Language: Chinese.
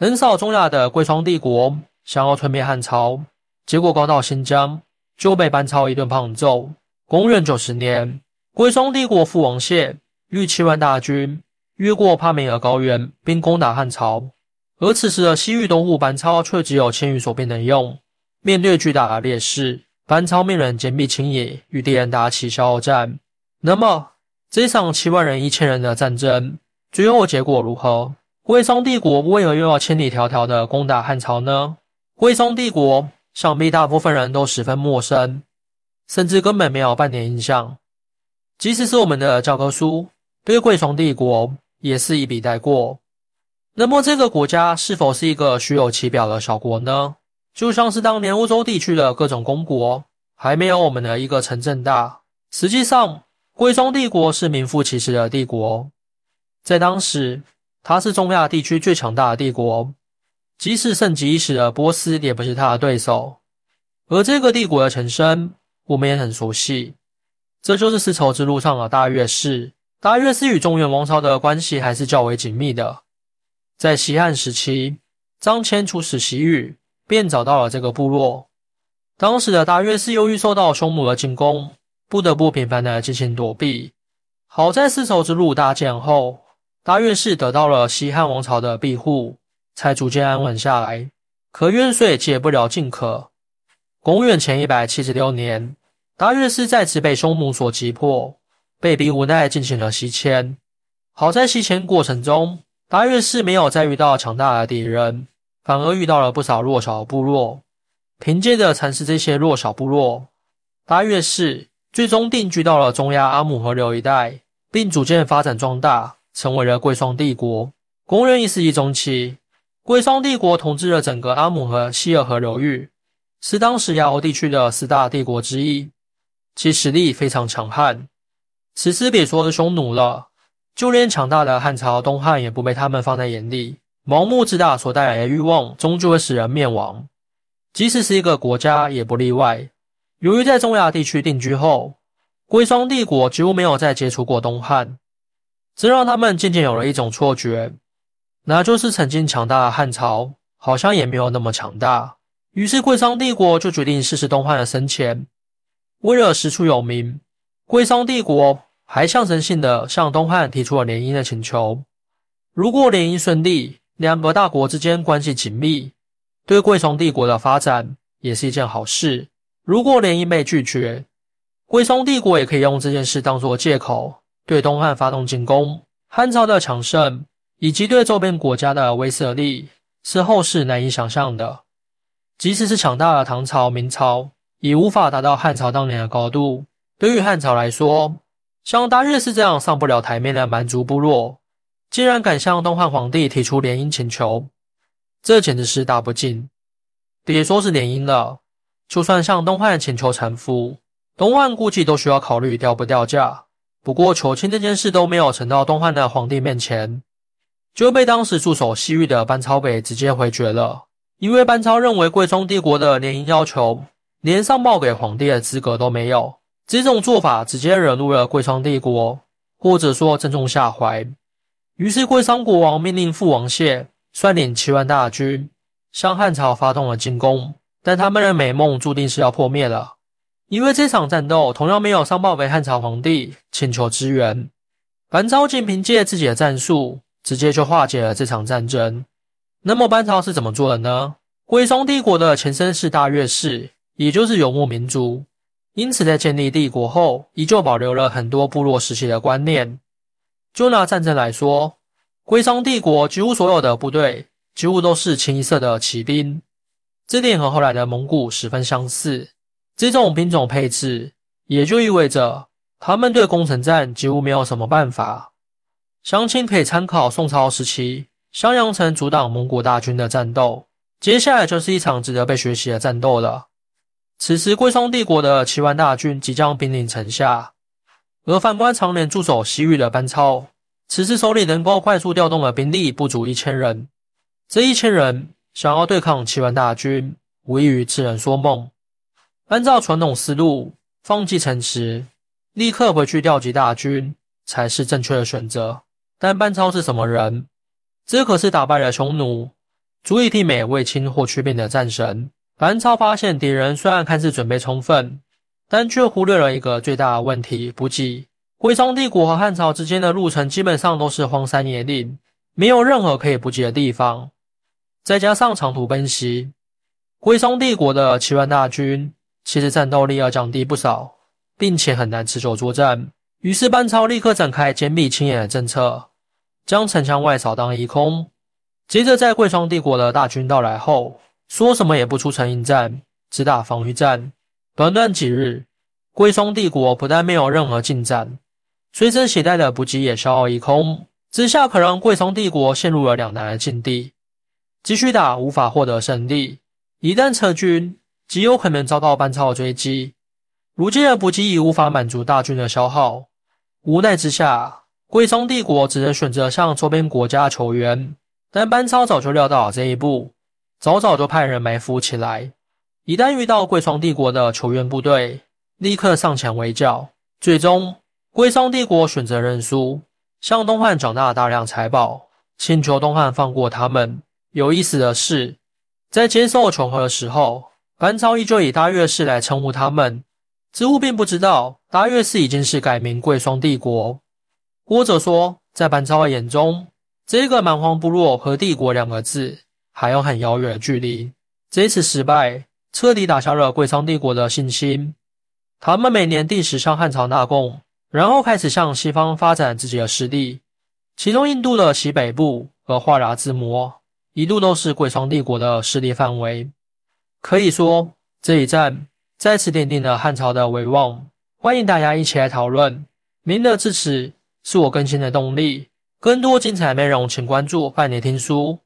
横扫中亚的贵霜帝国想要吞灭汉朝，结果刚到新疆就被班超一顿胖揍。公元九十年，贵霜帝国父王谢率七万大军越过帕米尔高原，并攻打汉朝。而此时的西域东部班超却只有千余所兵能用。面对巨大的劣势，班超命人坚壁清野，与敌人打起消耗战。那么，这场七万人、一千人的战争，最后结果如何？贵霜帝国为何又要千里迢迢的攻打汉朝呢？贵霜帝国想必大部分人都十分陌生，甚至根本没有半点印象。即使是我们的教科书，对贵霜帝国也是一笔带过。那么，这个国家是否是一个虚有其表的小国呢？就像是当年欧洲地区的各种公国，还没有我们的一个城镇大。实际上，贵霜帝国是名副其实的帝国，在当时。它是中亚地区最强大的帝国，即使盛极一时的波斯也不是它的对手。而这个帝国的前身，我们也很熟悉，这就是丝绸之路上的大月氏。大月氏与中原王朝的关系还是较为紧密的。在西汉时期，张骞出使西域，便找到了这个部落。当时的大月氏由于受到匈奴的进攻，不得不频繁的进行躲避。好在丝绸之路搭建后。大月氏得到了西汉王朝的庇护，才逐渐安稳下来。可远水解不了近渴。公元前一百七十六年，大月氏再次被匈奴所击破，被逼无奈进行了西迁。好在西迁过程中，大月氏没有再遇到强大的敌人，反而遇到了不少弱小的部落。凭借着蚕食这些弱小部落，大月氏最终定居到了中亚阿姆河流一带，并逐渐发展壮大。成为了贵霜帝国。公元一世纪中期，贵霜帝国统治了整个阿姆河西尔河流域，是当时亚欧地区的四大帝国之一，其实力非常强悍。此时别说是匈奴了，就连强大的汉朝东汉也不被他们放在眼里。盲目自大所带来的欲望，终究会使人灭亡。即使是一个国家，也不例外。由于在中亚地区定居后，贵霜帝国几乎没有再接触过东汉。这让他们渐渐有了一种错觉，那就是曾经强大的汉朝好像也没有那么强大。于是贵商帝国就决定试试东汉的深浅。为了师出有名，贵商帝国还象征性的向东汉提出了联姻的请求。如果联姻顺利，两个大国之间关系紧密，对贵商帝国的发展也是一件好事。如果联姻被拒绝，贵商帝国也可以用这件事当做借口。对东汉发动进攻，汉朝的强盛以及对周边国家的威慑力是后世难以想象的。即使是强大的唐朝、明朝，也无法达到汉朝当年的高度。对于汉朝来说，像大月氏这样上不了台面的蛮族部落，竟然敢向东汉皇帝提出联姻请求，这简直是大不敬。别说是联姻了，就算向东汉请求臣服，东汉估计都需要考虑掉不掉价。不过，求亲这件事都没有呈到东汉的皇帝面前，就被当时驻守西域的班超给直接回绝了。因为班超认为贵宗帝国的联姻要求连上报给皇帝的资格都没有，这种做法直接惹怒了贵霜帝国，或者说正中下怀。于是，贵商国王命令父王谢率领七万大军向汉朝发动了进攻，但他们的美梦注定是要破灭了。因为这场战斗同样没有上报给汉朝皇帝请求支援，班超仅凭借自己的战术，直接就化解了这场战争。那么班超是怎么做的呢？贵霜帝国的前身是大月氏，也就是游牧民族，因此在建立帝国后，依旧保留了很多部落时期的观念。就拿战争来说，贵霜帝国几乎所有的部队几乎都是清一色的骑兵，这点和后来的蒙古十分相似。这种兵种配置也就意味着他们对攻城战几乎没有什么办法。详情可以参考宋朝时期襄阳城阻挡蒙古大军的战斗。接下来就是一场值得被学习的战斗了。此时贵霜帝国的齐万大军即将兵临城下，而反观常年驻守西域的班超，此时手里能够快速调动的兵力不足一千人。这一千人想要对抗齐万大军，无异于痴人说梦。按照传统思路，放弃城池，立刻回去调集大军才是正确的选择。但班超是什么人？这可是打败了匈奴，足以媲美卫青或屈兵的战神。班超发现敌人虽然看似准备充分，但却忽略了一个最大的问题——补给。龟松帝国和汉朝之间的路程基本上都是荒山野岭，没有任何可以补给的地方。再加上长途奔袭，龟松帝国的七万大军其实战斗力要降低不少，并且很难持久作战。于是班超立刻展开坚壁清野的政策，将城墙外扫荡一空。接着在龟松帝国的大军到来后，说什么也不出城应战，只打防御战。短短几日，龟松帝国不但没有任何进展，随身携带的补给也消耗一空，之下可让龟松帝国陷入了两难的境地：继续打无法获得胜利，一旦撤军，极有可能遭到班超的追击。如今的补给已无法满足大军的消耗，无奈之下，龟松帝国只能选择向周边国家求援。但班超早就料到了这一步。早早就派人埋伏起来，一旦遇到贵霜帝国的求援部队，立刻上前围剿。最终，贵霜帝国选择认输，向东汉缴纳大量财宝，请求东汉放过他们。有意思的是，在接受求和的时候，班超依旧以大月氏来称呼他们。知乎并不知道大月氏已经是改名贵霜帝国，或者说，在班超的眼中，这个蛮荒部落和帝国两个字。还有很遥远的距离。这次失败彻底打消了贵商帝国的信心。他们每年定时向汉朝纳贡，然后开始向西方发展自己的势力。其中，印度的西北部和华剌之魔一度都是贵霜帝国的势力范围。可以说，这一战再次奠定了汉朝的威望。欢迎大家一起来讨论。您的支持是我更新的动力。更多精彩内容，请关注半年听书。